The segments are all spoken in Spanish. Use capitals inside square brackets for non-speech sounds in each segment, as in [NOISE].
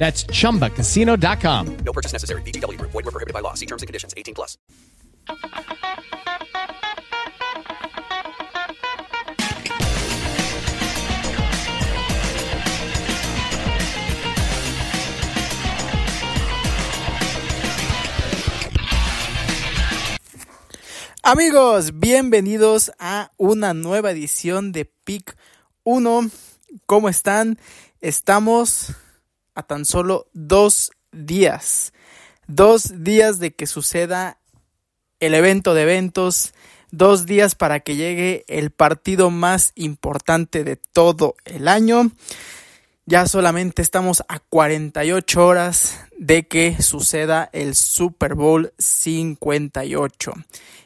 That's chumbacasino.com. No purchase necessary. Group. Void were prohibited by law. See terms and conditions. 18 plus. Amigos, bienvenidos a una nueva edición de PIC 1. ¿Cómo están? Estamos a tan solo dos días. Dos días de que suceda el evento de eventos. Dos días para que llegue el partido más importante de todo el año. Ya solamente estamos a 48 horas de que suceda el Super Bowl 58.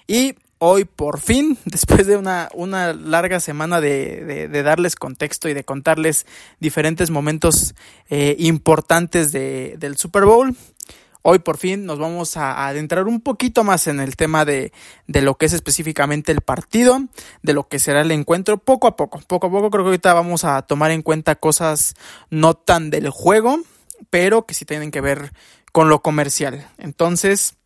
Y hoy por fin, [LAUGHS] después de una, una larga semana de, de, darles contexto y de contarles diferentes momentos eh, importantes de, del Super Bowl, hoy por fin nos vamos a adentrar un poquito más en el tema de, de, lo que es específicamente el partido, de lo que será el encuentro, poco a poco, poco a poco creo que ahorita vamos a tomar en cuenta cosas no tan del juego, pero que sí tienen que ver con lo comercial. Entonces,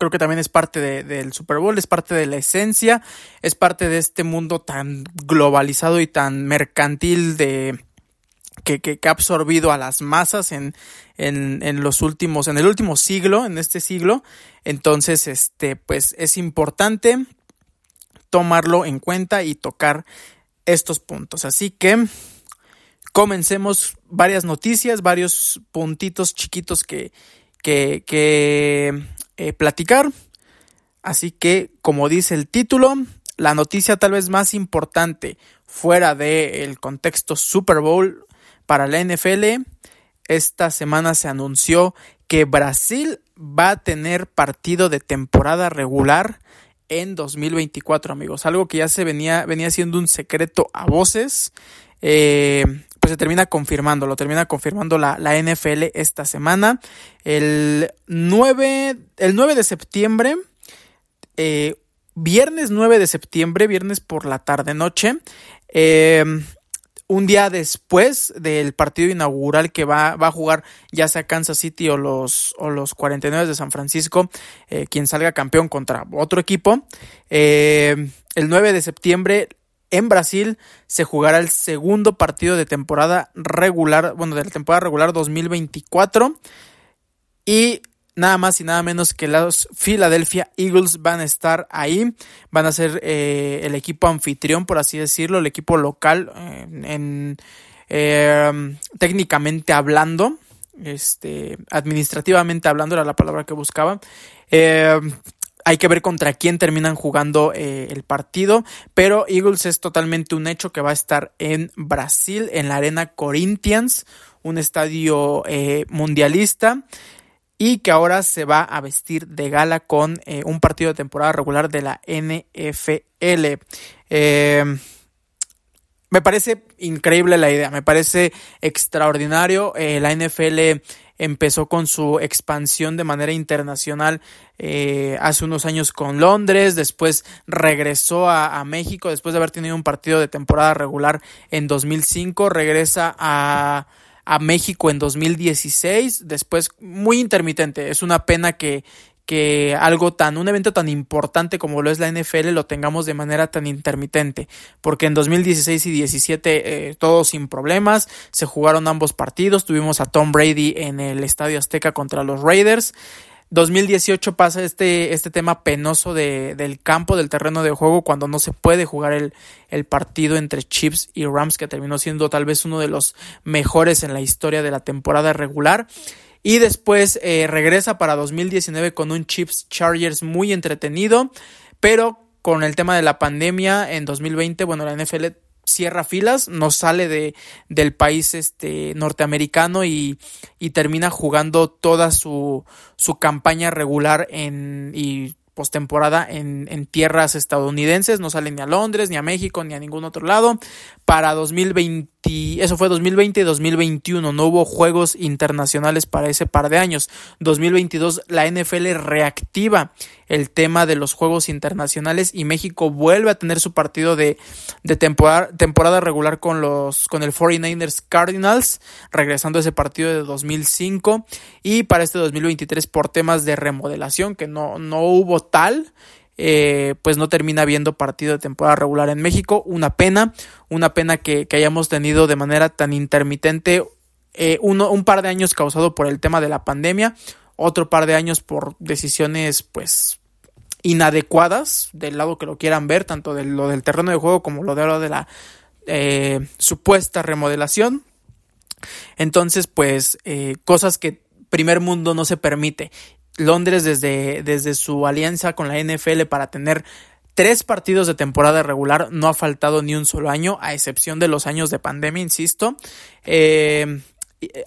creo que también es parte del Super Bowl, es parte de la esencia, es parte de este mundo tan globalizado y tan mercantil de que, que, ha absorbido a las masas en, en, los últimos, en el último siglo, en este siglo. Entonces, este, pues es importante tomarlo en cuenta y tocar estos puntos. Así que comencemos varias noticias, varios puntitos chiquitos que, que eh, platicar. Así que, como dice el título, la noticia tal vez más importante fuera del contexto Super Bowl para la NFL, esta semana se anunció que Brasil va a tener partido de temporada regular en 2024, amigos. Algo que ya se venía, venía siendo un secreto a voces. Eh, pues se termina confirmando, lo termina confirmando la, NFL esta semana. El 9, el 9 de septiembre, eh, viernes 9 de septiembre, viernes por la tarde noche, eh, un día después del partido inaugural que va, va, a jugar ya sea Kansas City o los, o los 49 de San Francisco, eh, quien salga campeón contra otro equipo. el 9 de septiembre en Brasil se jugará el segundo partido de temporada regular, bueno, de la temporada regular 2024. Y nada más y nada menos que los Philadelphia Eagles van a estar ahí, van a ser eh, el equipo anfitrión, por así decirlo, el equipo local, eh, en, eh, técnicamente hablando, este, administrativamente hablando era la palabra que buscaba. Hay que ver contra quién terminan jugando eh, el partido, pero Eagles es totalmente un hecho que va a estar en Brasil, en la Arena Corinthians, un estadio eh, mundialista y que ahora se va a vestir de gala con eh, un partido de temporada regular de la NFL. Me parece increíble la idea, me parece extraordinario. la NFL empezó con su expansión de manera internacional eh, hace unos años con Londres, después regresó a, México después de haber tenido un partido de temporada regular en 2005, regresa a, a México en 2016, después muy intermitente, es una pena que, que algo tan, un evento tan importante como lo es la NFL lo tengamos de manera tan intermitente, porque en 2016 y 17 eh, todo sin problemas, se jugaron ambos partidos, tuvimos a Tom Brady en el Estadio Azteca contra los Raiders, 2018 pasa este, este tema penoso de, del campo, del terreno de juego, cuando no se puede jugar el, el partido entre Chiefs y Rams, que terminó siendo tal vez uno de los mejores en la historia de la temporada regular. Y después eh, regresa para 2019 con un Chiefs Chargers muy entretenido, pero con el tema de la pandemia en 2020, bueno, la NFL cierra filas, no sale de, del país este, norteamericano y, y termina jugando toda su, su campaña regular en, y postemporada en, en tierras estadounidenses, no sale ni a Londres, ni a México, ni a ningún otro lado. Para 2020, eso fue 2020 y 2021, no hubo juegos internacionales para ese par de años. 2022 la NFL reactiva el tema de los juegos internacionales y México vuelve a tener su partido de, de temporada, temporada regular con los con el 49ers Cardinals, regresando a ese partido de 2005 y para este 2023 por temas de remodelación que no, no hubo tal eh, pues no termina habiendo partido de temporada regular en México. Una pena, una pena que, hayamos tenido de manera tan intermitente eh, uno, un par de años causado por el tema de la pandemia, otro par de años por decisiones pues inadecuadas del lado que lo quieran ver, tanto de lo del terreno de juego como lo de la eh, supuesta remodelación. Entonces, pues, cosas que primer mundo no se permite. Londres desde, desde su alianza con la NFL para tener tres partidos de temporada regular no ha faltado ni un solo año, a excepción de los años de pandemia, insisto. Eh,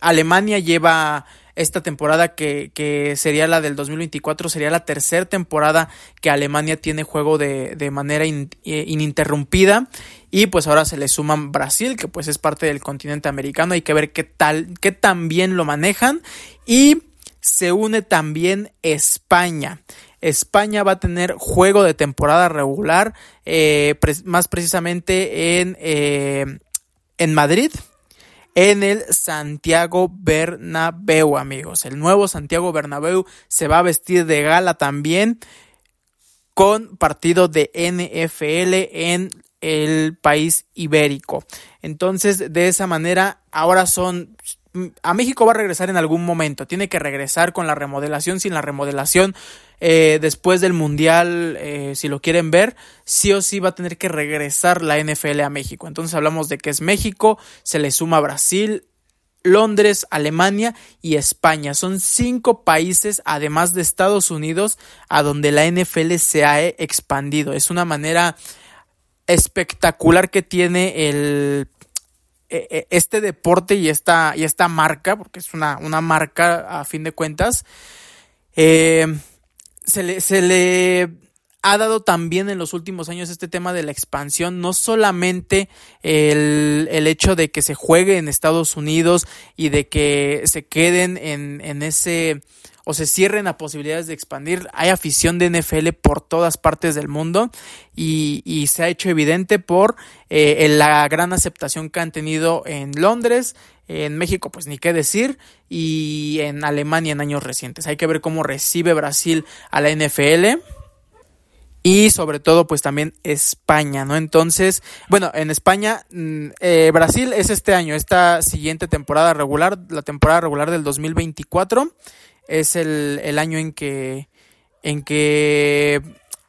Alemania lleva esta temporada que, que, sería la del 2024, sería la tercera temporada que Alemania tiene juego de, de manera eh, ininterrumpida. Y pues ahora se le suman Brasil, que pues es parte del continente americano, hay que ver qué tal, qué tan bien lo manejan. Y se une también España. España va a tener juego de temporada regular, eh, más precisamente en, eh, en Madrid, en el Santiago Bernabéu, amigos. El nuevo Santiago Bernabéu se va a vestir de gala también con partido de NFL en el país ibérico. Entonces, de esa manera, ahora son a México va a regresar en algún momento, tiene que regresar con la remodelación, sin la remodelación, eh, después del Mundial, eh, si lo quieren ver, sí o sí va a tener que regresar la NFL a México. Entonces hablamos de que es México, se le suma Brasil, Londres, Alemania y España. Son cinco países, además de Estados Unidos, a donde la NFL se ha expandido. Es una manera espectacular que tiene el este deporte y esta, y esta marca, porque es una, una marca a fin de cuentas, eh, se, le, se le ha dado también en los últimos años este tema de la expansión, no solamente el, el, hecho de que se juegue en Estados Unidos y de que se queden en, en ese o se cierren a posibilidades de expandir. Hay afición de NFL por todas partes del mundo y, y se ha hecho evidente por eh, la gran aceptación que han tenido en Londres, en México, pues ni qué decir, y en Alemania en años recientes. Hay que ver cómo recibe Brasil a la NFL y sobre todo pues también España, ¿no? Entonces, bueno, en España, mm, eh, Brasil es este año, esta siguiente temporada regular, la temporada regular del 2024 es el, el año en que, en que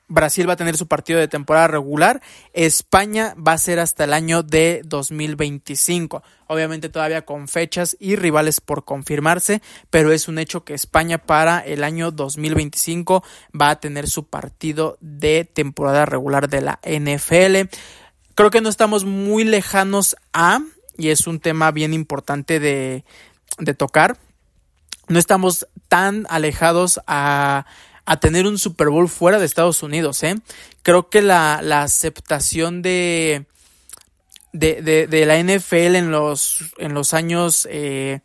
Brasil va a tener su partido de temporada regular. España va a ser hasta el año de 2025. Obviamente todavía con fechas y rivales por confirmarse, pero es un hecho que España para el año 2025 va a tener su partido de temporada regular de la NFL. Creo que no estamos muy lejanos a, y es un tema bien importante de, de tocar, no estamos tan alejados a, a tener un Super Bowl fuera de Estados Unidos. ¿eh? Creo que la, la aceptación de, de, de, la NFL en los, en los años eh,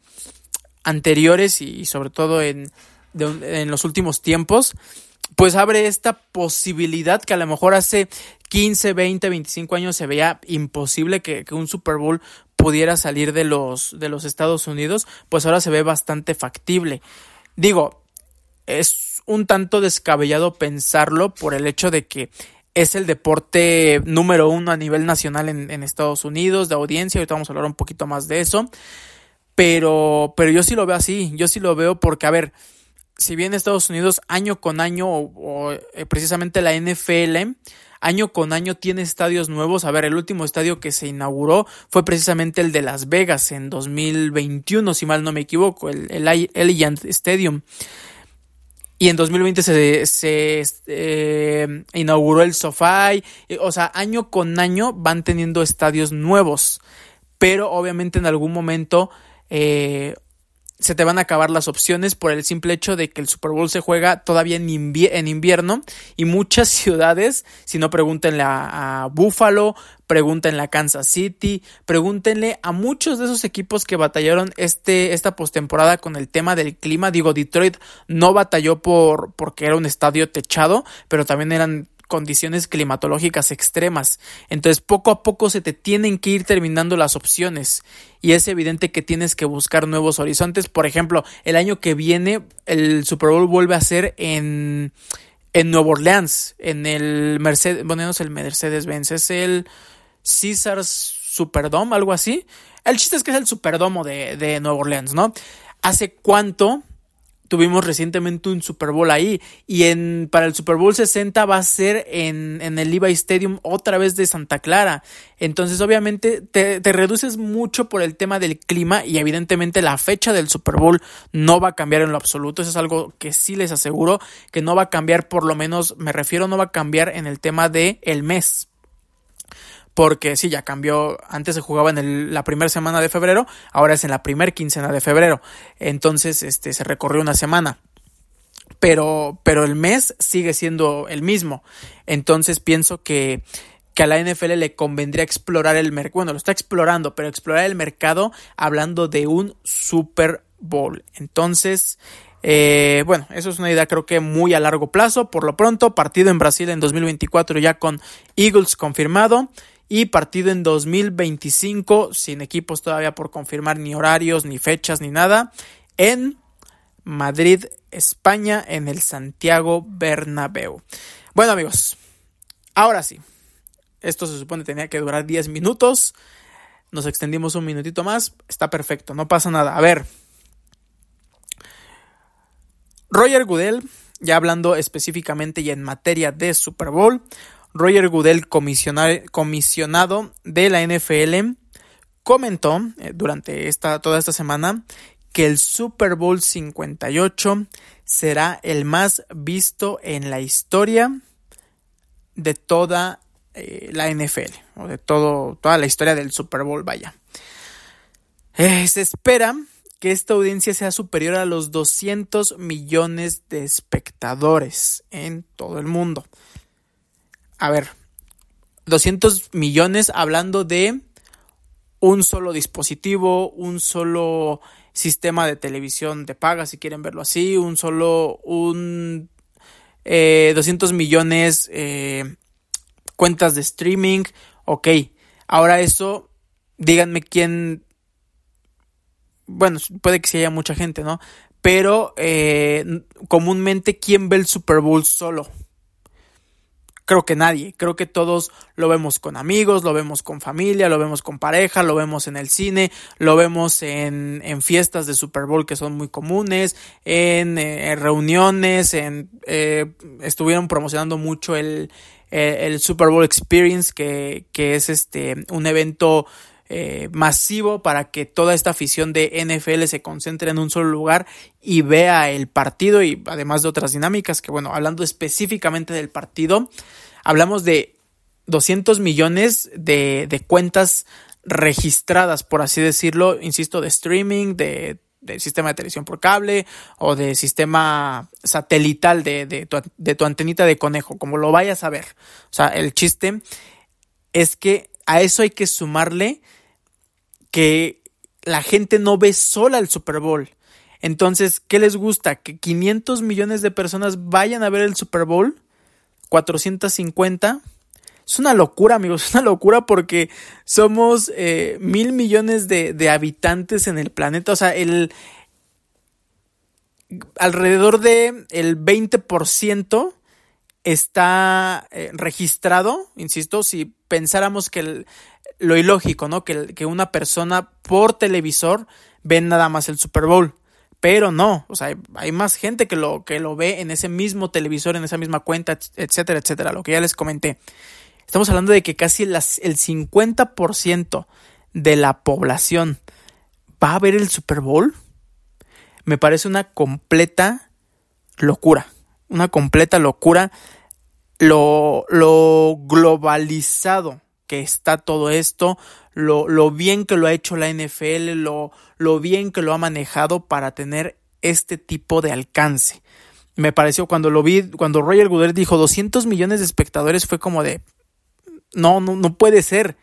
anteriores y, sobre todo en, en los últimos tiempos, pues abre esta posibilidad que a lo mejor hace 15, 20, 25 años se veía imposible que, que un Super Bowl pudiera salir de los, de los Estados Unidos, pues ahora se ve bastante factible. Digo, es un tanto descabellado pensarlo por el hecho de que es el deporte número uno a nivel nacional en, Estados Unidos, de audiencia, ahorita vamos a hablar un poquito más de eso, pero, pero yo sí lo veo así, yo sí lo veo porque, a ver, si bien Estados Unidos año con año o, eh, precisamente la NFL año con año tiene estadios nuevos. A ver, el último estadio que se inauguró fue precisamente el de Las Vegas en 2021, si mal no me equivoco, el, el Stadium. Y en 2020 se, se eh, inauguró el SoFi. O sea, año con año van teniendo estadios nuevos. Pero obviamente en algún momento eh, se te van a acabar las opciones por el simple hecho de que el Super Bowl se juega todavía en, invierno y muchas [LAUGHS] ciudades, si no pregúntenle a, Buffalo, pregúntenle a Kansas City, pregúntenle a muchos de esos equipos que batallaron este, esta postemporada con el tema del clima. Digo, Detroit no batalló por, porque era un estadio techado, pero también eran condiciones climatológicas extremas. Entonces poco a poco se te tienen que ir terminando las opciones y es evidente que tienes que buscar nuevos horizontes. Por ejemplo, el año que viene el Super Bowl vuelve a ser en, en Nueva Orleans, en el Mercedes, bueno, no es el Mercedes-Benz, es el Caesars Superdome, algo así. El chiste es que es el Superdomo de, de Nueva Orleans, ¿no? ¿Hace cuánto tuvimos recientemente un Super Bowl ahí y en para el Super Bowl 60 va a ser en, en el Levi Stadium otra vez de Santa Clara. Entonces obviamente te, te, reduces mucho por el tema del clima y evidentemente la fecha del Super Bowl no va a cambiar en lo absoluto. Eso es algo que sí les aseguro que no va a cambiar por lo menos, me refiero, no va a cambiar en el tema de el mes porque sí, ya cambió, antes se jugaba en la primera semana de febrero, ahora es en la primera quincena de febrero, entonces este, se recorrió una semana. Pero, pero el mes sigue siendo el mismo. Entonces pienso que, que a la NFL le convendría explorar el mercado. Bueno, lo está explorando, pero explorar el mercado hablando de un Super Bowl. Entonces, eh, bueno, eso es una idea creo que muy a largo plazo. Por lo pronto, partido en Brasil en 2024 ya con Eagles confirmado y partido en 2025 sin equipos todavía por confirmar ni horarios, ni fechas, ni nada en Madrid, España, en el Santiago Bernabéu. Bueno amigos, ahora sí, esto se supone tenía que durar 10 minutos, nos extendimos un minutito más, está perfecto, no pasa nada. A ver, Roger Goodell, ya hablando específicamente y en materia de Super Bowl, Roger Goodell, comisionado de la NFL, comentó eh, durante esta, toda esta semana que el Super Bowl 58 será el más visto en la historia de toda eh, la NFL, o de todo, toda la historia del Super Bowl, vaya. Eh, se espera que esta audiencia sea superior a los 200 millones de espectadores en todo el mundo a ver, 200 millones hablando de un solo dispositivo, un solo sistema de televisión de paga, si quieren verlo así, un solo, un 200 eh, millones eh, cuentas de streaming, ok, ahora eso, díganme quién, bueno, puede que sí haya mucha gente, ¿no? Pero eh, comúnmente, ¿quién ve el Super Bowl solo? Creo que nadie, creo que todos lo vemos con amigos, lo vemos con familia, lo vemos con pareja, lo vemos en el cine, lo vemos en, en fiestas de Super Bowl que son muy comunes, en, eh, reuniones, en, eh, estuvieron promocionando mucho el, eh, el Super Bowl Experience, que, que es este un evento eh, masivo para que toda esta afición de NFL se concentre en un solo lugar y vea el partido y además de otras dinámicas que bueno, hablando específicamente del partido, hablamos de 200 millones de, de cuentas registradas, por así decirlo, insisto, de streaming, de, sistema de televisión por cable o de sistema satelital de, de, tu, de tu antenita de conejo, como lo vayas a ver. O sea, el chiste es que a eso hay que sumarle que la gente no ve sola el Super Bowl. Entonces, ¿qué les gusta? ¿Que 500 millones de personas vayan a ver el Super Bowl? ¿450? Es una locura, amigos, [LAUGHS] es una locura porque somos eh, mil millones de, habitantes en el planeta. O sea, el alrededor de el 20% está eh, registrado, insisto, si pensáramos que el, lo ilógico, ¿no? Que, que una persona por televisor ve nada más el Super Bowl. Pero no, o sea, hay, más gente que lo, que lo ve en ese mismo televisor, en esa misma cuenta, etcétera, etcétera, lo que ya les comenté. Estamos hablando de que casi las, el 50% de la población va a ver el Super Bowl. Me parece una completa locura, una completa locura lo, lo globalizado que está todo esto, lo, lo, bien que lo ha hecho la NFL, lo, lo bien que lo ha manejado para tener este tipo de alcance. Me pareció cuando lo vi, cuando Roger Goodell dijo 200 millones de espectadores, fue como de, no, no, no puede ser.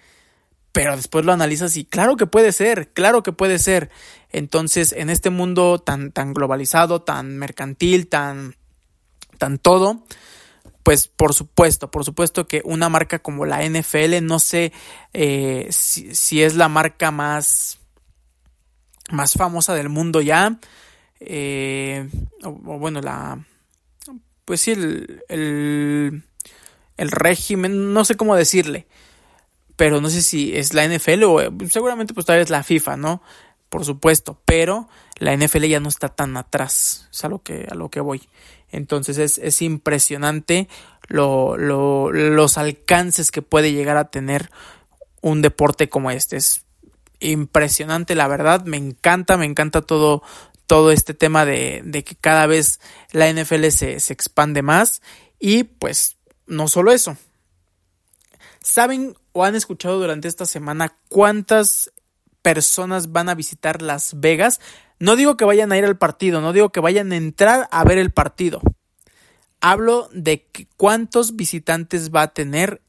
Pero después lo analizas y claro que puede ser, claro que puede ser. Entonces, en este mundo tan, tan globalizado, tan mercantil, tan, tan todo, pues por supuesto, por supuesto que una marca como la NFL, no sé eh, si, es la marca más, más famosa del mundo ya, eh, o, bueno, la, pues sí, el, el, el, régimen, no sé cómo decirle, pero no sé si es la NFL o seguramente pues tal vez la FIFA, ¿no? Por supuesto, pero la NFL ya no está tan atrás, es a lo que, a lo que voy. Entonces es, es impresionante lo, lo, los alcances que puede llegar a tener un deporte como este. Es impresionante, la verdad. Me encanta, me encanta todo, todo este tema de, de que cada vez la NFL se, se expande más. Y pues no solo eso. ¿Saben o han escuchado durante esta semana cuántas personas van a visitar Las Vegas? No digo que vayan a ir al partido, no digo que vayan a entrar a ver el partido. Hablo de cuántos visitantes va a tener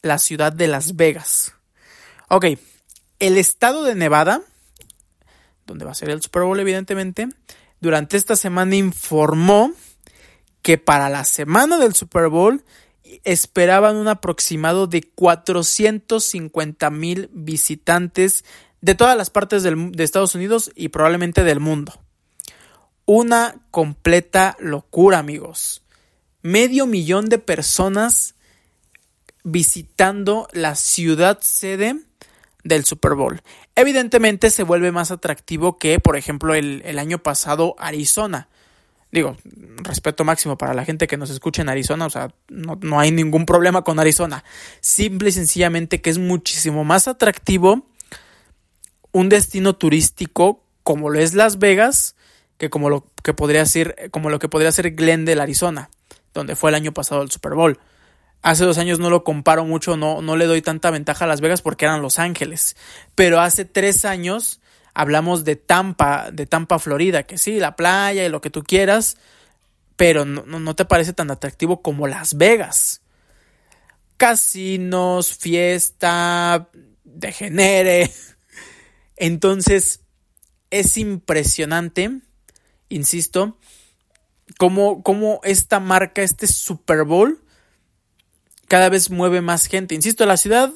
la ciudad de Las Vegas. Ok, el estado de Nevada, donde va a ser el Super Bowl evidentemente, durante esta semana informó que para la semana del Super Bowl esperaban un aproximado de 450 mil visitantes de todas las partes de Estados Unidos y probablemente del mundo. Una completa locura, amigos. Medio millón de personas visitando la ciudad sede del Super Bowl. Evidentemente se vuelve más atractivo que, por ejemplo, el, el, año pasado Arizona. Digo, respeto máximo para la gente que nos escucha en Arizona, o sea, no, no hay ningún problema con Arizona. Simple y sencillamente que es muchísimo más atractivo un destino turístico como lo es Las Vegas que como lo que podría ser como lo que podría ser Glendale, Arizona, donde fue el año pasado el Super Bowl. Hace dos años no lo comparo mucho, no, no le doy tanta ventaja a Las Vegas porque eran Los Ángeles. Pero hace tres años hablamos de Tampa, de Tampa, Florida, que sí, la playa y lo que tú quieras, pero no, no te parece tan atractivo como Las Vegas. Casinos, fiesta, degenere, entonces, es impresionante, insisto, cómo, cómo esta marca, este Super Bowl, cada vez mueve más gente. Insisto, la ciudad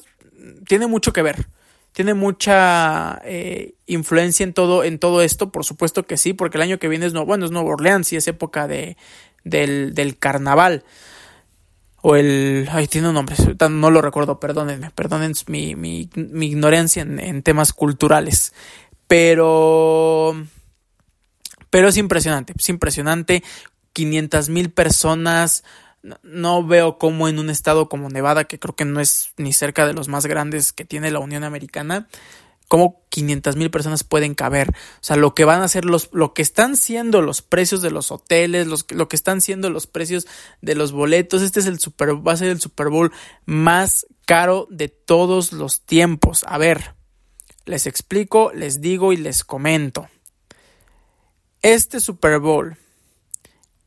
tiene mucho que ver. Tiene mucha eh, influencia en todo, en todo esto, por supuesto que sí, porque el año que viene es, no, bueno, es Nueva Orleans y es época de, del, del carnaval o el... Ay, tiene un nombre, no lo recuerdo, perdónenme, perdonen mi, mi, mi ignorancia en, en, temas culturales. Pero... Pero es impresionante, es impresionante. 500 mil personas. No veo cómo en un estado como Nevada, que creo que no es ni cerca de los más grandes que tiene la Unión Americana, cómo 500 mil personas pueden caber. O sea, lo que van a ser los, lo que están siendo los precios de los hoteles, los, lo que están siendo los precios de los boletos. Este es el Super, va a ser el Super Bowl más caro de todos los tiempos. A ver, les explico, les digo y les comento. Este Super Bowl,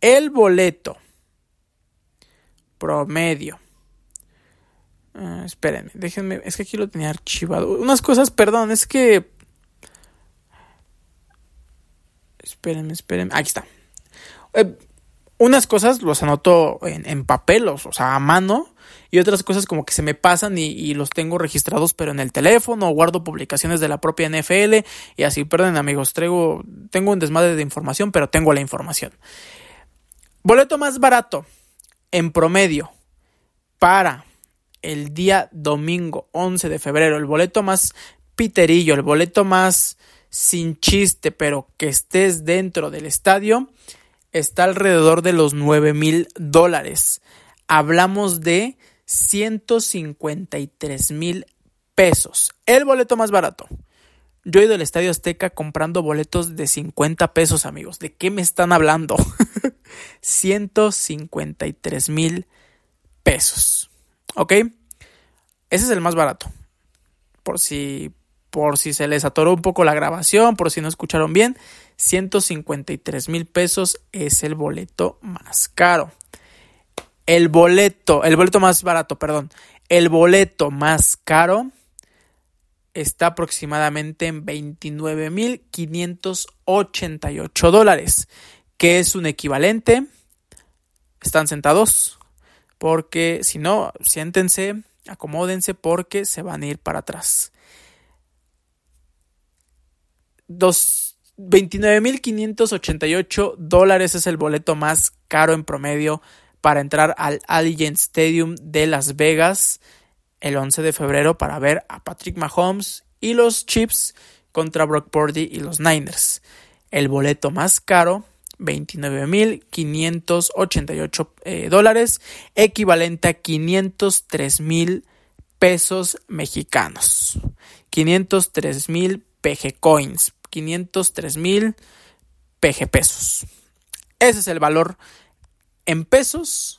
el boleto promedio Uh, espérenme, déjenme. Es que aquí lo tenía archivado. Unas cosas, perdón, es que. Espérenme, espérenme. Aquí está. Eh, unas cosas los anoto en, en o sea, a mano. Y otras cosas como que se me pasan y, los tengo registrados, pero en el teléfono. Guardo publicaciones de la propia NFL. Y así, perdón, amigos. Traigo, tengo un desmadre de información, pero tengo la información. Boleto más barato en promedio para el día domingo 11 de febrero. El boleto más piterillo, el boleto más sin chiste, pero que estés dentro del estadio, está alrededor de los 9 mil dólares. Hablamos de 153 mil pesos. El boleto más barato. Yo he ido al Estadio Azteca comprando boletos de 50 pesos, amigos. ¿De qué me están hablando? [LAUGHS] 153 mil pesos. ¿Ok? Ese es el más barato. Por si, por si se les atoró un poco la grabación, por si no escucharon bien, 153 mil pesos es el boleto más caro. El boleto, el boleto más barato, perdón. El boleto más caro está aproximadamente en 29.588 dólares, que es un equivalente. Están sentados, porque si no, siéntense, acomódense porque se van a ir para atrás. 29.588 dólares es el boleto más caro en promedio para entrar al Allegiant Stadium de Las Vegas el 11 de febrero para ver a Patrick Mahomes y los Chiefs contra Brock Purdy y los Niners. El boleto más caro, 29.588 eh, dólares, equivalente a 503 mil pesos mexicanos. 503 mil PG coins, 503 mil PG pesos. Ese es el valor en pesos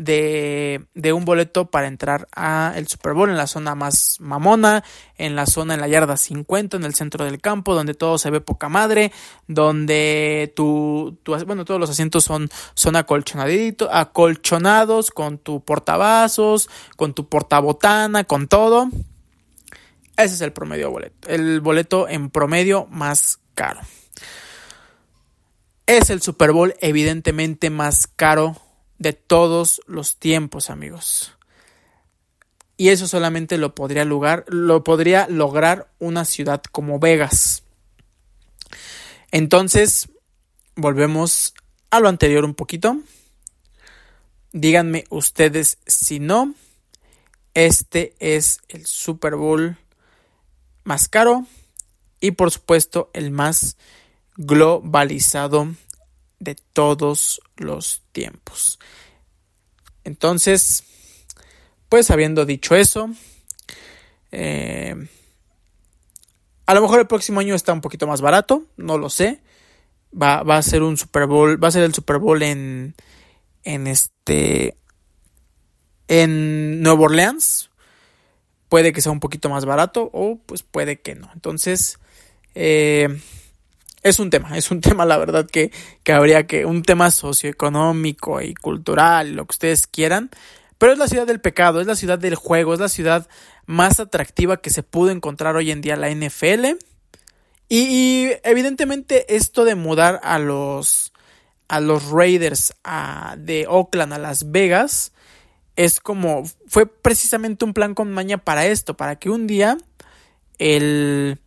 de, un boleto para entrar a el Super Bowl en la zona más mamona, en la zona en la yarda 50, en el centro del campo, donde todo se ve poca madre, donde tu, bueno, todos los asientos son, son acolchonados, con tu portavasos, con tu portabotana, con todo. Ese es el promedio boleto, el boleto en promedio más caro. Es el Super Bowl evidentemente más caro de todos los tiempos, amigos. Y eso solamente lo podría, lo podría lograr una ciudad como Vegas. Entonces, volvemos a lo anterior un poquito. Díganme ustedes si no, este es el Super Bowl más caro y por supuesto el más globalizado de todos los tiempos. Entonces, pues habiendo dicho eso, eh, a lo mejor el próximo año está un poquito más barato, no lo sé. Va, va, a ser un Super Bowl, va a ser el Super Bowl en, en este, en Nueva Orleans. Puede que sea un poquito más barato o pues puede que no. Entonces, eh, es un tema, es un [LAUGHS] tema, la verdad, que, que habría que, un tema socioeconómico y cultural, lo que ustedes quieran, pero es la ciudad del pecado, es la ciudad del juego, es la ciudad más atractiva que se pudo encontrar hoy en día la NFL. Y, evidentemente esto de mudar a los, a los Raiders de Oakland a Las Vegas es como, fue precisamente un plan con maña para esto, para que un día el,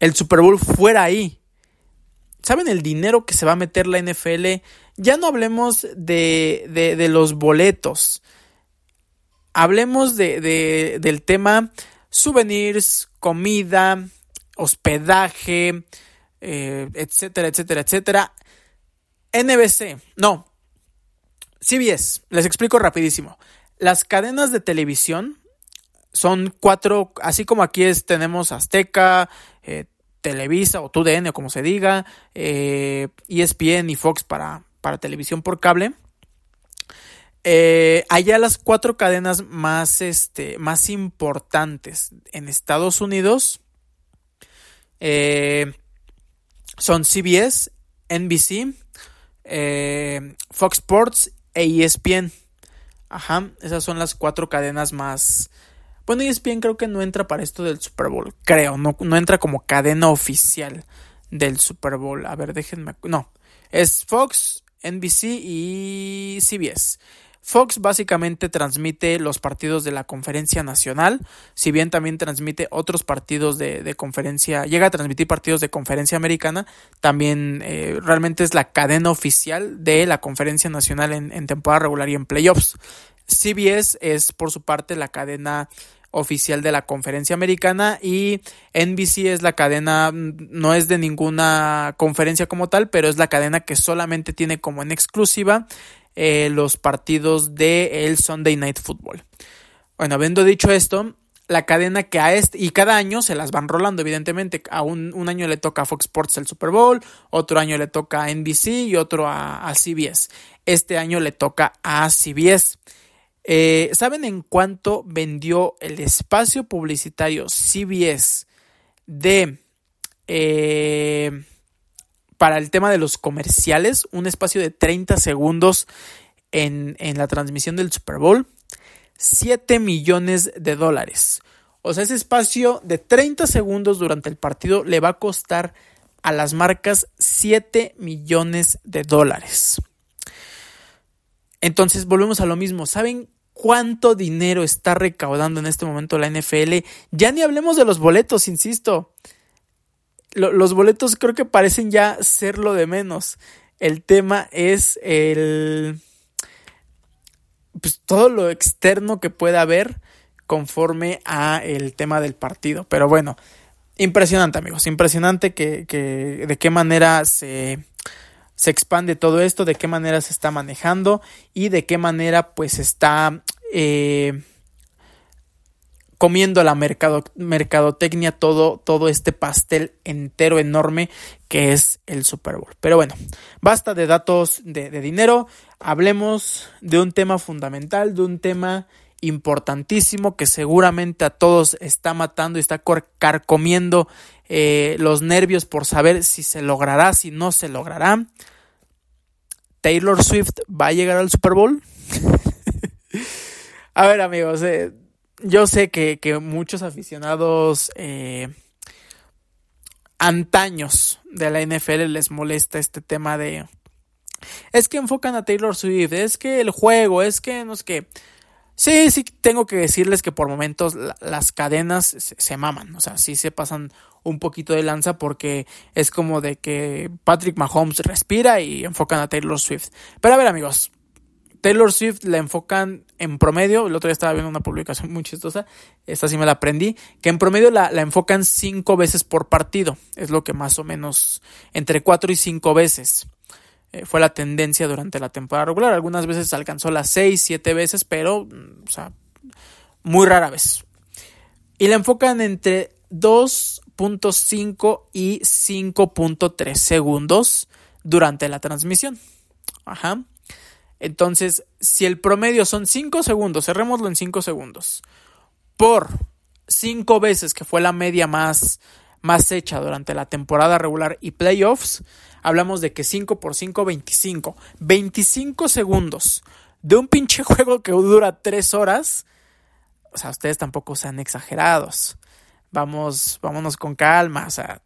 el Super Bowl fuera ahí ¿Saben el dinero que se va a meter la NFL? Ya no hablemos de, de, los boletos. Hablemos de, del tema souvenirs, comida, hospedaje, eh, etcétera, etcétera, etcétera. NBC, no. CBS, les explico rapidísimo. Las cadenas de televisión son cuatro, así como aquí tenemos Azteca, eh, Televisa o TUDN o como se diga, eh, ESPN y Fox para, para televisión por cable. Eh, allá las cuatro cadenas más, este, más importantes en Estados Unidos eh, son CBS, NBC, eh, Fox Sports e ESPN. Ajá, esas son las cuatro cadenas más, bueno, ESPN creo que no entra para esto del Super Bowl. Creo, no, no entra como cadena oficial del Super Bowl. A ver, déjenme. No, es Fox, NBC y CBS. Fox básicamente transmite los partidos de la conferencia nacional, si bien también transmite otros partidos de, conferencia, llega a transmitir partidos de conferencia americana, también eh, realmente es la cadena oficial de la conferencia nacional en temporada regular y en playoffs. CBS es por su parte la cadena oficial de la conferencia americana y NBC es la cadena, no es de ninguna conferencia como tal, pero es la cadena que solamente tiene como en exclusiva eh, los partidos del el Sunday Night Football. Bueno, habiendo dicho esto, la cadena que a este, y cada año se las van rolando, evidentemente. A un, un, año le toca a Fox Sports el Super Bowl, otro año le toca a NBC y otro a CBS. Este año le toca a CBS. Eh, ¿Saben en cuánto vendió el espacio publicitario CBS de eh, para el tema de los comerciales? Un espacio de 30 segundos en, en la transmisión del Super Bowl. 7 millones de dólares. O sea, ese espacio de 30 segundos durante el partido le va a costar a las marcas 7 millones de dólares. Entonces volvemos a lo mismo. ¿Saben cuánto dinero está recaudando en este momento la NFL? Ya ni hablemos de los boletos, insisto. los boletos creo que parecen ya ser lo de menos. El tema es el pues, todo lo externo que pueda haber conforme a el tema del partido. Pero bueno, impresionante amigos, impresionante que, que de qué manera se, se expande todo esto, de qué manera se está manejando y de qué manera pues está eh, comiendo la mercado, mercadotecnia todo, todo este pastel entero enorme que es el Super Bowl. Pero bueno, basta de datos de, dinero, hablemos de un tema fundamental, de un tema importantísimo que seguramente a todos está matando y está carcomiendo eh, los nervios por saber si se logrará, si no se logrará. Taylor Swift va a llegar al Super Bowl. [LAUGHS] a ver amigos, eh, yo sé que, muchos aficionados eh, antaños de la NFL les molesta este tema de... Es que enfocan a Taylor Swift, es que el juego, es que no es que... Sí, sí, tengo que decirles que por momentos las cadenas se, maman, o sea, sí se pasan un poquito de lanza porque es como de que Patrick Mahomes respira y enfocan a Taylor Swift. Pero a ver amigos, Taylor Swift la enfocan en promedio, el otro día estaba viendo una publicación muy chistosa, esta sí me la aprendí, que en promedio la, enfocan cinco veces por partido, es lo que más o menos entre cuatro y cinco veces eh, fue la tendencia durante la temporada regular, algunas veces alcanzó las seis, siete veces, pero, mm, o sea, muy rara vez. Y la enfocan entre 2.5 y 5.3 segundos durante la transmisión. Ajá. Entonces, si el promedio son 5 segundos, cerrémoslo en 5 segundos, por 5 veces que fue la media más, más hecha durante la temporada regular y playoffs, hablamos de que 5 por 5, 25. 25 segundos de un pinche [LAUGHS] juego que dura 3 horas. O sea, ustedes tampoco sean exagerados. Vamos, vámonos con calma. O sea,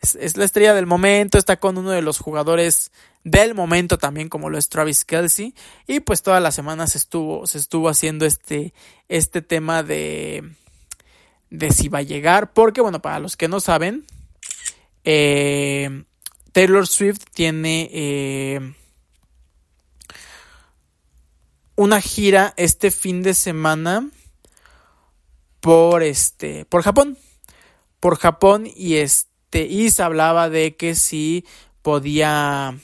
es, la estrella del momento, está con uno de los jugadores del momento también como lo es Travis Kelsey y pues toda la semana se estuvo, se estuvo haciendo este, este tema de, de si va a llegar, porque bueno, para los que no saben, eh, Taylor Swift tiene eh, una gira este fin de semana por este, por Japón, por Japón y este y se hablaba de que si podía,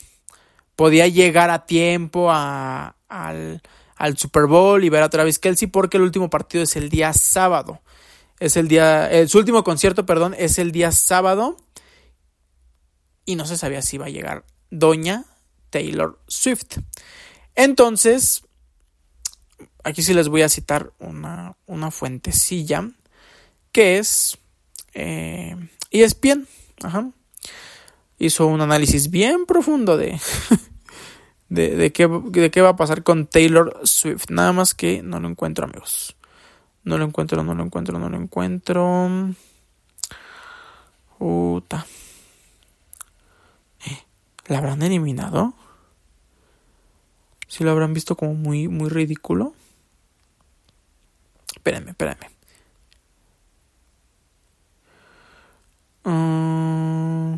podía llegar a tiempo al, al Super Bowl y ver a Travis Kelsey porque el último partido es el día sábado. Es el día, eh, su último concierto, perdón, es el día sábado y no se sabía si iba a llegar Doña Taylor Swift. Entonces, aquí sí les voy a citar una, una fuentecilla que es eh, ESPN. Ajá. Hizo un análisis bien profundo [LAUGHS] de, de, qué, de qué va a pasar con Taylor Swift. Nada más que no lo encuentro, amigos. No lo encuentro, no lo encuentro, no lo encuentro. Eh, ¿La habrán eliminado? Si lo habrán visto como muy, muy ridículo. Espérenme, espérenme. Mm.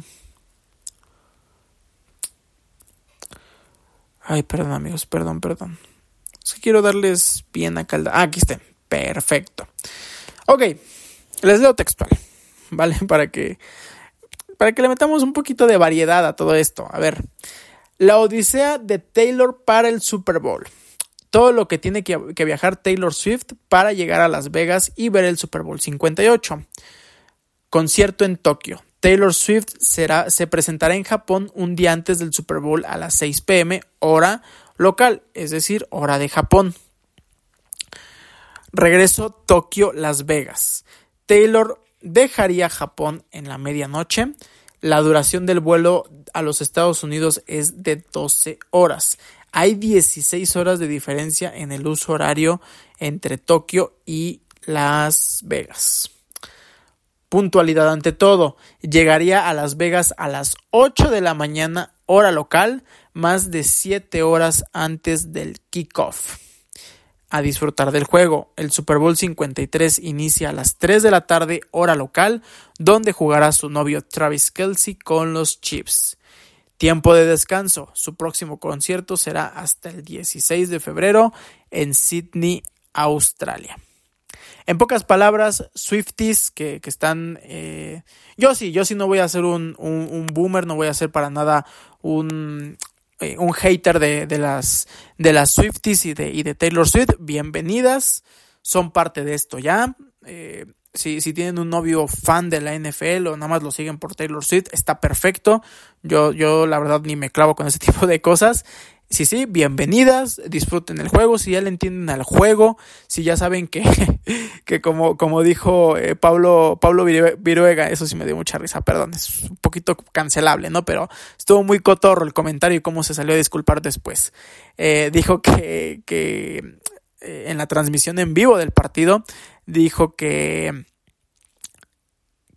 Ay, perdón amigos, perdón, perdón. Es que quiero darles bien a calda. Ah, aquí está. Perfecto. Ok, les leo textual, [LAUGHS] ¿vale? Para que, para que le metamos un poquito de variedad a todo esto. A ver, la odisea de Taylor para el Super Bowl. Todo lo que tiene que, viajar Taylor Swift para llegar a Las Vegas y ver el Super Bowl 58. Concierto en Tokio. Taylor Swift será, se presentará en Japón un día antes del Super Bowl a las 6 pm, hora local, es decir, hora de Japón. Regreso Tokio, Las Vegas. Taylor dejaría Japón en la medianoche. La duración del vuelo a los Estados Unidos es de 12 horas. Hay 16 horas de diferencia en el uso horario entre Tokio y Las Vegas. Puntualidad ante todo. Llegaría a Las Vegas a las 8 de la mañana hora local, más de 7 horas antes del kickoff. A disfrutar del juego. El Super Bowl 53 inicia a las 3 de la tarde hora local, donde jugará su novio Travis Kelsey con los Chiefs. Tiempo de descanso. Su próximo concierto será hasta el 16 de febrero en Sydney, Australia. En pocas palabras, Swifties que, que están... Eh, yo sí, yo sí no voy a ser un, un, boomer, no voy a ser para nada un, eh, un hater de, de, las, de las Swifties y de, y de Taylor Swift. Bienvenidas, son parte de esto ya. Eh, si, si, tienen un novio fan de la NFL o nada más lo siguen por Taylor Swift, está perfecto. Yo, yo la verdad ni me clavo con ese [LAUGHS] tipo de cosas. Sí, sí, bienvenidas, disfruten el juego, si ya le entienden al juego, si ya saben que, [LAUGHS] que como, como dijo eh, Pablo, Pablo Viruega, eso sí me dio mucha risa, perdón, es un poquito cancelable, ¿no? Pero estuvo muy cotorro el comentario y cómo se salió a disculpar después. Eh, dijo que, que eh, en la transmisión en vivo del partido, dijo que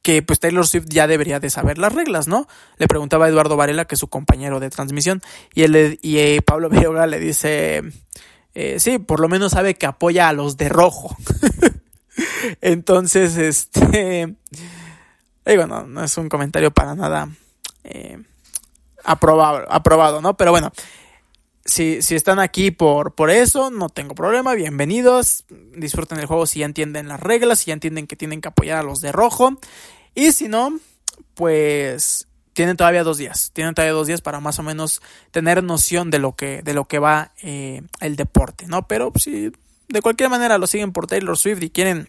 que pues Taylor Swift ya debería de saber las reglas, ¿no? Le preguntaba Eduardo Varela, que es su compañero de transmisión, y, él, y eh, Pablo [LAUGHS] Viroga le dice, eh, sí, por lo menos sabe que apoya a los de rojo. [LAUGHS] Entonces, este, digo, no, no es un comentario para nada eh, aprobado, ¿no? Pero bueno, si, si, están aquí por, por eso, no tengo problema, bienvenidos, disfruten el juego si ya entienden las reglas, si ya entienden que tienen que apoyar a los de rojo, y si no, pues tienen todavía dos días, tienen todavía dos días para más o menos tener noción de lo que, de lo que va eh, el deporte, ¿no? Pero si de cualquier manera lo siguen por Taylor Swift y quieren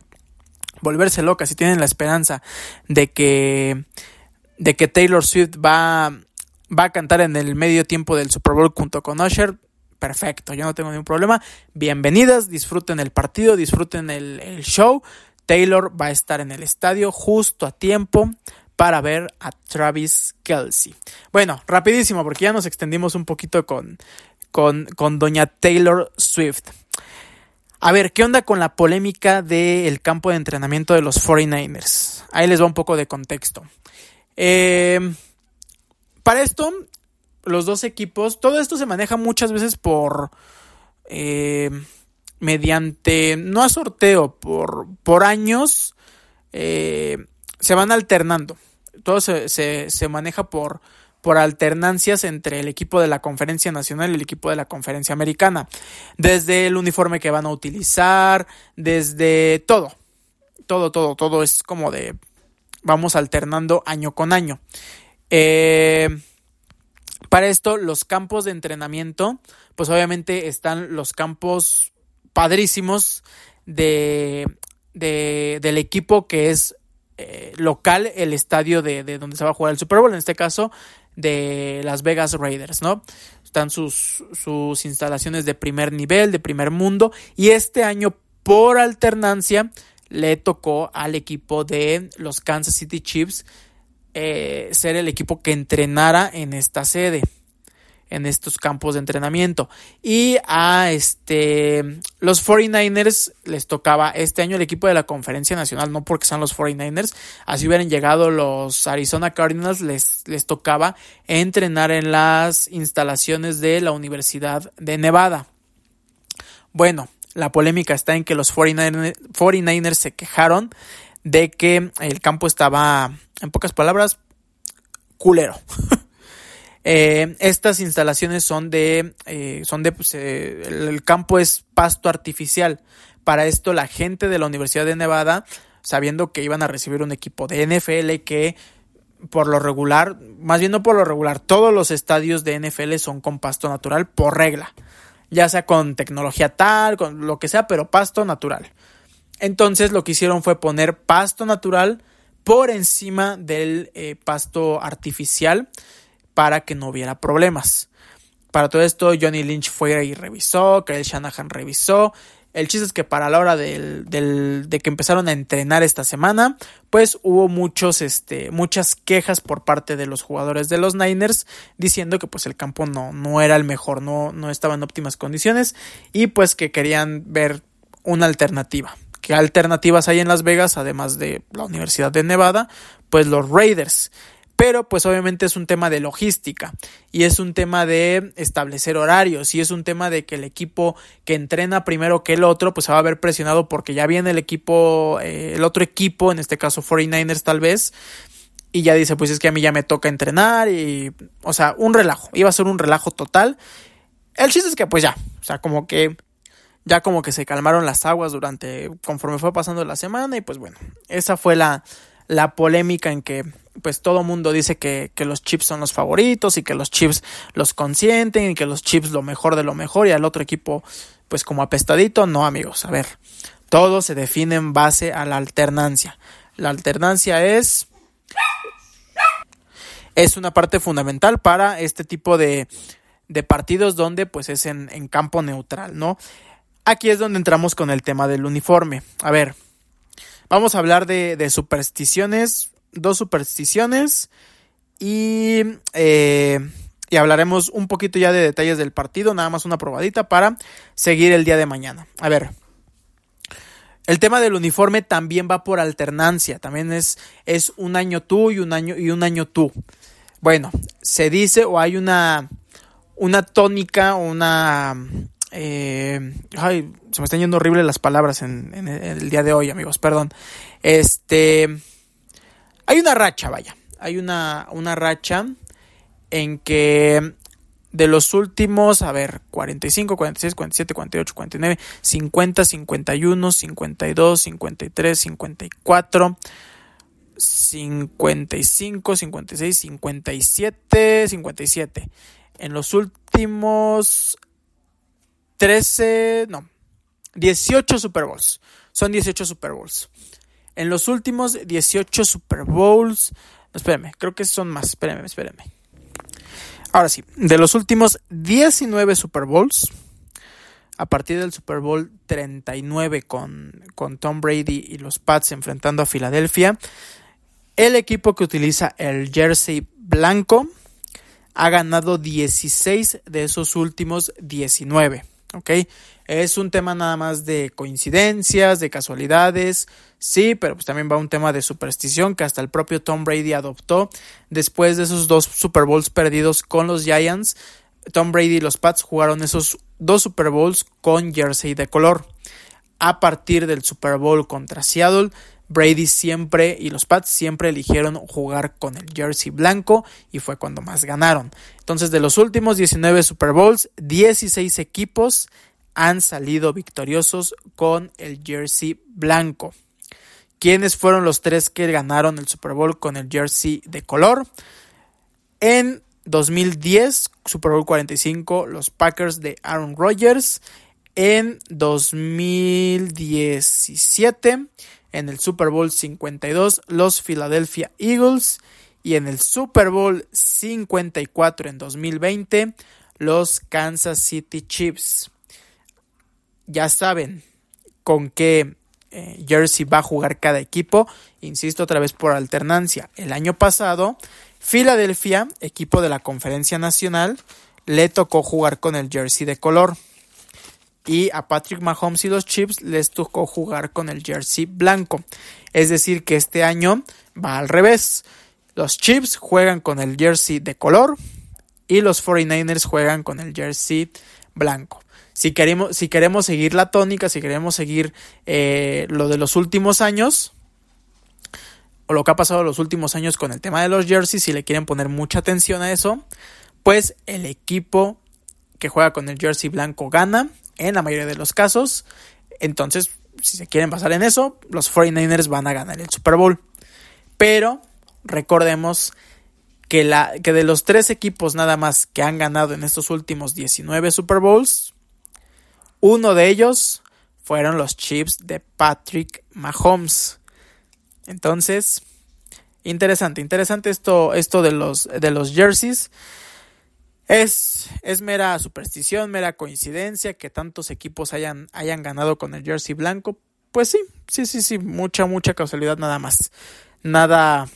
volverse locas y tienen la esperanza de que, de que Taylor Swift va va a cantar en el medio tiempo del Super Bowl junto con Usher. Perfecto, yo no tengo ningún problema. Bienvenidas, disfruten el partido, disfruten el, show. Taylor va a estar en el estadio justo a tiempo para ver a Travis Kelsey. Bueno, rapidísimo, porque ya nos extendimos un poquito con, con, con doña Taylor Swift. A ver, ¿qué onda con la polémica del campo de entrenamiento de los 49ers? Ahí les va un poco de contexto. Eh, para esto, los dos equipos, todo esto se maneja muchas veces por... Eh, mediante, no a sorteo, por, por años, eh, se van alternando. Todo se, se, se maneja por, por alternancias entre el equipo de la conferencia nacional y el equipo de la conferencia americana. Desde el uniforme que van a utilizar, desde todo. Todo, todo, todo es como de vamos alternando año con año. Eh, para esto, los campos de entrenamiento, pues obviamente están los campos padrísimos de, del equipo que es eh, local, el estadio de, de, donde se va a jugar el Super Bowl, en este caso de Las Vegas Raiders, ¿no? Están sus, sus instalaciones de primer nivel, de primer mundo, y este año, por alternancia, le tocó al equipo de los Kansas City Chiefs eh, ser el equipo que entrenara en esta sede en estos campos de entrenamiento. Y a este los 49ers les tocaba este año el equipo de la conferencia nacional no porque sean los 49ers así hubieran llegado los Arizona Cardinals les, les tocaba entrenar en las instalaciones de la Universidad de Nevada. Bueno la polémica está en que los 49ers, 49ers se quejaron de que el campo estaba, en pocas palabras, culero. [LAUGHS] eh, estas instalaciones son de, eh, son de, pues, eh, el campo es pasto artificial. Para esto la gente de la Universidad de Nevada sabiendo que iban a recibir un equipo de NFL que por lo regular, más bien no por lo regular, todos los estadios de NFL son con pasto natural por regla, ya sea con tecnología tal, con lo que sea, pero pasto natural. Entonces lo que hicieron fue poner pasto natural por encima del eh, pasto artificial para que no hubiera problemas. Para todo esto, Johnny Lynch fue y revisó, Kyle Shanahan revisó. El chiste es que para la hora del, de que empezaron a entrenar esta semana, pues hubo muchos, este, muchas quejas por parte de los jugadores de los Niners diciendo que pues el campo no, no era el mejor, no, no estaba en óptimas condiciones y pues que querían ver una alternativa. ¿Qué alternativas hay en Las Vegas, además de la Universidad de Nevada? Pues los Raiders. Pero pues obviamente es un tema de logística y es un tema de establecer horarios y es un tema de que el equipo que entrena primero que el otro pues se va a ver presionado porque ya viene el equipo, eh, el otro equipo, en este caso 49ers tal vez, y ya dice pues es que a mí ya me toca entrenar y o sea, un relajo, iba a ser un relajo total. El chiste es que pues ya, o sea, como que ya como que se calmaron las aguas durante conforme fue pasando la semana y pues bueno, esa fue la, la polémica en que pues todo mundo dice que, que, los chips son los favoritos y que los chips los consienten y que los chips lo mejor de lo mejor y al otro equipo pues como apestadito, no amigos, a ver, todo se define en base a la alternancia. La alternancia es es una parte fundamental para este tipo de, de partidos donde pues es en, en campo neutral, ¿no? Aquí es donde entramos con el tema del uniforme. A ver, vamos a hablar de, supersticiones dos supersticiones y, eh, y hablaremos un poquito ya de detalles del partido, nada más una probadita para seguir el día de mañana. A ver, el tema del uniforme también va por alternancia, también es, es un año tú y un año y un año tú. Bueno, se dice o hay una, una tónica, una... Eh, ay, se me están yendo horribles las palabras en, el día de hoy, amigos, perdón. Este hay una racha, vaya. Hay una racha en que de los últimos, a ver, 45, 46, 47, 48, 49, 50, 51, 52, 53, 54, 55, 56, 57, 57. En los últimos 13, no, 18 Super Bowls. Son 18 Super Bowls. En los últimos 18 Super Bowls. espérame, creo que son más. Espérame, espérame. Ahora sí, de los últimos 19 Super Bowls, a partir del Super Bowl 39 con, con Tom Brady y los Pats enfrentando a Filadelfia, el equipo que utiliza el jersey blanco ha ganado 16 de esos últimos 19. ¿Ok? Es un tema nada más de coincidencias, de casualidades, sí, pero pues también va un tema de superstición que hasta el propio Tom Brady adoptó después de esos dos Super Bowls perdidos con los Giants. Tom Brady y los Pats jugaron esos dos Super Bowls con jersey de color. A partir del Super Bowl contra Seattle, Brady siempre y los Pats siempre eligieron jugar con el jersey blanco y fue cuando más ganaron. Entonces, de los últimos 19 Super Bowls, 16 equipos han salido victoriosos con el jersey blanco. ¿Quiénes fueron los tres que ganaron el Super Bowl con el jersey de color? En 2010, Super Bowl 45, los Packers de Aaron Rodgers. En 2017, en el Super Bowl 52, los Philadelphia Eagles. Y en el Super Bowl 54 en 2020, los Kansas City Chiefs ya saben con qué eh, jersey va a jugar cada equipo. Insisto otra vez por alternancia. El año pasado, Filadelfia, equipo de la Conferencia Nacional, le tocó jugar con el jersey de color. Y a Patrick Mahomes y los Chiefs les tocó jugar con el jersey blanco. Es decir, que este año va al revés. Los Chiefs juegan con el jersey de color y los 49ers juegan con el jersey blanco si queremos, si queremos seguir la tónica, si queremos seguir eh, lo de los últimos años, o lo que ha pasado los últimos años con el tema de los jerseys, si le quieren poner mucha atención a eso, pues el equipo que juega con el jersey blanco gana en la mayoría de los casos. Entonces, si se quieren basar en eso, los 49ers van a ganar el Super Bowl. Pero recordemos que, la, que de los tres equipos nada más que han ganado en estos últimos 19 Super Bowls, uno de ellos fueron los Chiefs de Patrick Mahomes. Entonces, interesante, interesante esto, esto de los, de los jerseys. Es, es mera superstición, mera coincidencia que tantos equipos hayan, hayan ganado con el jersey blanco. Pues sí, sí, sí, sí, mucha, mucha causalidad nada más. Nada,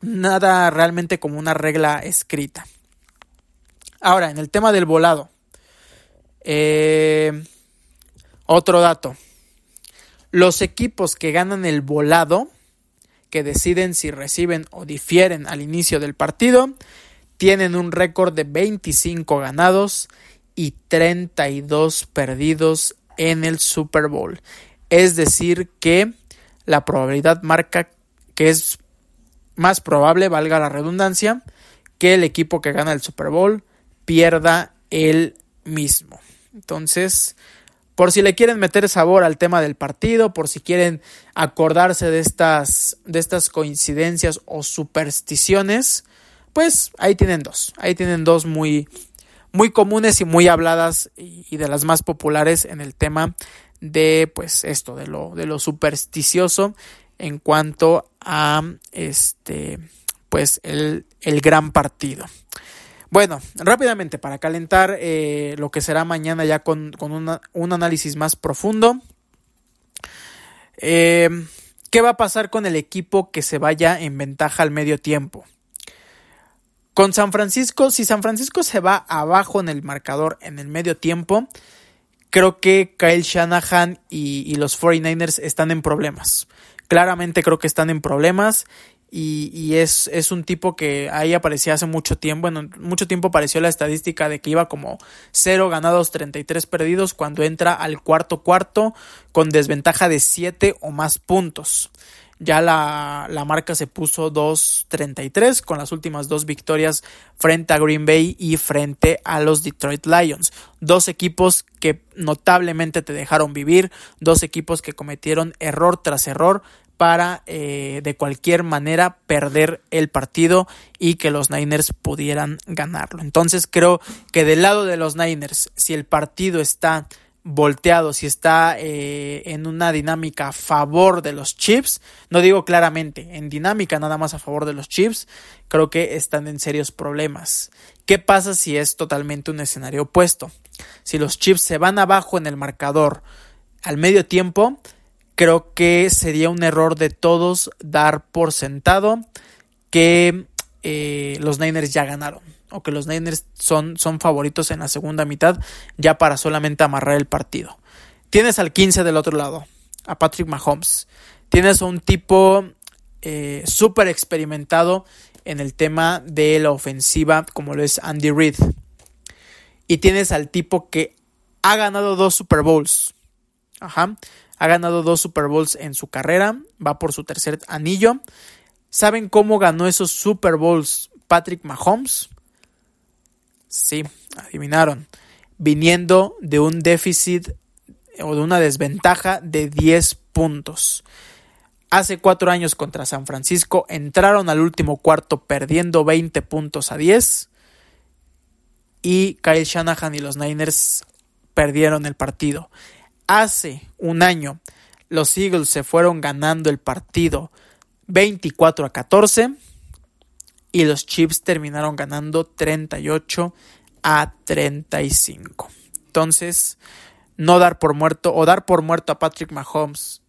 nada realmente como una regla escrita. Ahora, en el tema del volado. Eh, otro dato. Los equipos que ganan el volado, que deciden si reciben o difieren al inicio del partido, tienen un récord de 25 ganados y 32 perdidos en el Super Bowl. Es decir, que la probabilidad marca que es más probable, valga la redundancia, que el equipo que gana el Super Bowl pierda el mismo. Entonces, por si le quieren meter sabor al tema del partido, por si quieren acordarse de estas, de estas coincidencias o supersticiones, pues ahí tienen dos. Ahí tienen dos muy, muy comunes y muy habladas y, de las más populares en el tema de pues esto, de lo, de lo supersticioso en cuanto a este pues el, el gran partido. Bueno, rápidamente para calentar eh, lo que será mañana ya con, un análisis más profundo. Eh, ¿Qué va a pasar con el equipo que se vaya en ventaja al medio tiempo? Con San Francisco, si San Francisco se va abajo en el marcador en el medio tiempo, creo que Kyle Shanahan y, los 49ers están en problemas. Claramente creo que están en problemas y, es, es, un tipo que ahí aparecía hace mucho tiempo, bueno, mucho tiempo apareció la estadística de que iba como 0 ganados, 33 perdidos cuando entra al cuarto cuarto con desventaja de 7 o más puntos. Ya la, la marca se puso 2.33 con las últimas dos victorias frente a Green Bay y frente a los Detroit Lions. Dos equipos que notablemente te dejaron vivir, dos equipos que cometieron error tras error, para eh, de cualquier manera perder el partido y que los Niners pudieran ganarlo. Entonces creo que del lado de los Niners, si el partido está volteado, si está eh, en una dinámica a favor de los Chips, no digo claramente, en dinámica nada más a favor de los Chips, creo que están en serios problemas. ¿Qué pasa si es totalmente un escenario opuesto? Si los Chips se van abajo en el marcador al medio tiempo, creo que sería un error de todos dar por sentado que eh, los Niners ya ganaron o que los Niners son, son favoritos en la segunda mitad ya para solamente amarrar el partido. Tienes al 15 del otro lado, a Patrick Mahomes. Tienes a un tipo eh, súper experimentado en el tema de la ofensiva como lo es Andy Reid. Y tienes al tipo que ha ganado dos Super Bowls. Ajá. Ha ganado dos Super Bowls en su carrera, va por su tercer anillo. ¿Saben cómo ganó esos Super Bowls Patrick Mahomes? Sí, adivinaron. Viniendo de un déficit o de una desventaja de 10 puntos. Hace cuatro años contra San Francisco entraron al último cuarto perdiendo 20 puntos a 10 y Kyle Shanahan y los Niners perdieron el partido hace un año los Eagles se fueron ganando el partido 24 a 14 y los Chiefs terminaron ganando 38 a 35. Entonces, no dar por muerto o dar por muerto a Patrick Mahomes,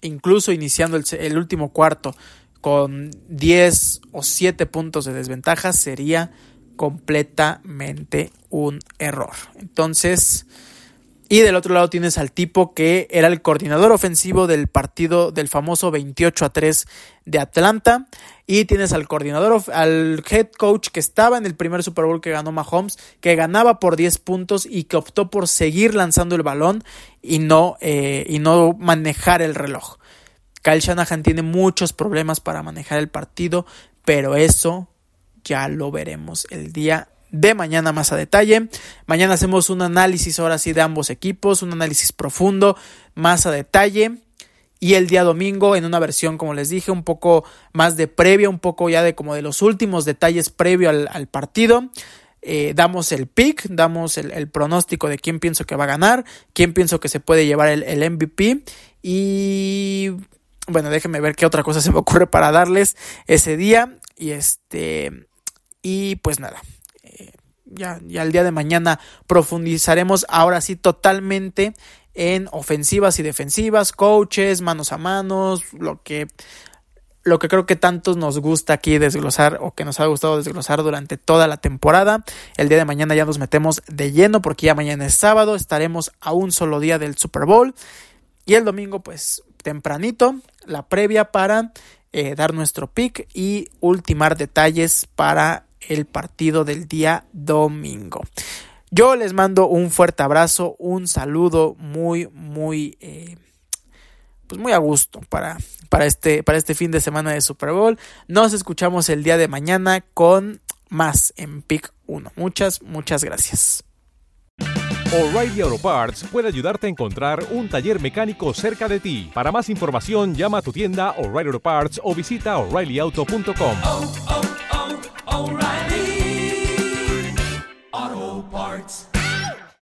incluso iniciando el, el último cuarto con 10 o 7 puntos de desventaja, sería completamente un error. Entonces, y del otro lado tienes al tipo que era el coordinador ofensivo del partido del famoso 28 a 3 de Atlanta. Y tienes al coordinador, al head coach que estaba en el primer Super Bowl que ganó Mahomes, que ganaba por 10 puntos y que optó por seguir lanzando el balón y no, eh, y no manejar el reloj. Kyle Shanahan tiene muchos problemas para manejar el partido, pero eso ya lo veremos el día de mañana más a detalle. Mañana hacemos un análisis ahora sí de ambos equipos, un análisis profundo, más a detalle. Y el día domingo en una versión, como les dije, un poco más de previa, un poco ya de como de los últimos detalles previo al, partido. Eh, damos el pick, damos el, pronóstico de quién pienso que va a ganar, quién pienso que se puede llevar el, el MVP. Y bueno, déjenme ver qué otra cosa [LAUGHS] se me ocurre para darles ese día. Y este. Y pues nada. Ya, ya el día de mañana profundizaremos ahora sí totalmente en ofensivas y defensivas, coaches, manos a manos, lo que lo que creo que tantos nos gusta aquí desglosar o que nos ha gustado desglosar durante toda la temporada. El día de mañana ya nos metemos de lleno porque ya mañana es sábado, estaremos a un solo día del Super Bowl y el domingo pues tempranito la previa para eh, dar nuestro pick y ultimar detalles para el partido del día domingo. Yo les mando un fuerte abrazo, un saludo muy, muy, eh, pues muy a gusto para, para, este, para este fin de semana de Super Bowl. Nos escuchamos el día de mañana con más en Pick 1. Muchas, muchas gracias. O'Reilly Auto Parts puede ayudarte a encontrar un taller mecánico cerca de ti. Para más información, llama a tu tienda O'Reilly Auto Parts o visita oreillyauto.com. Parts.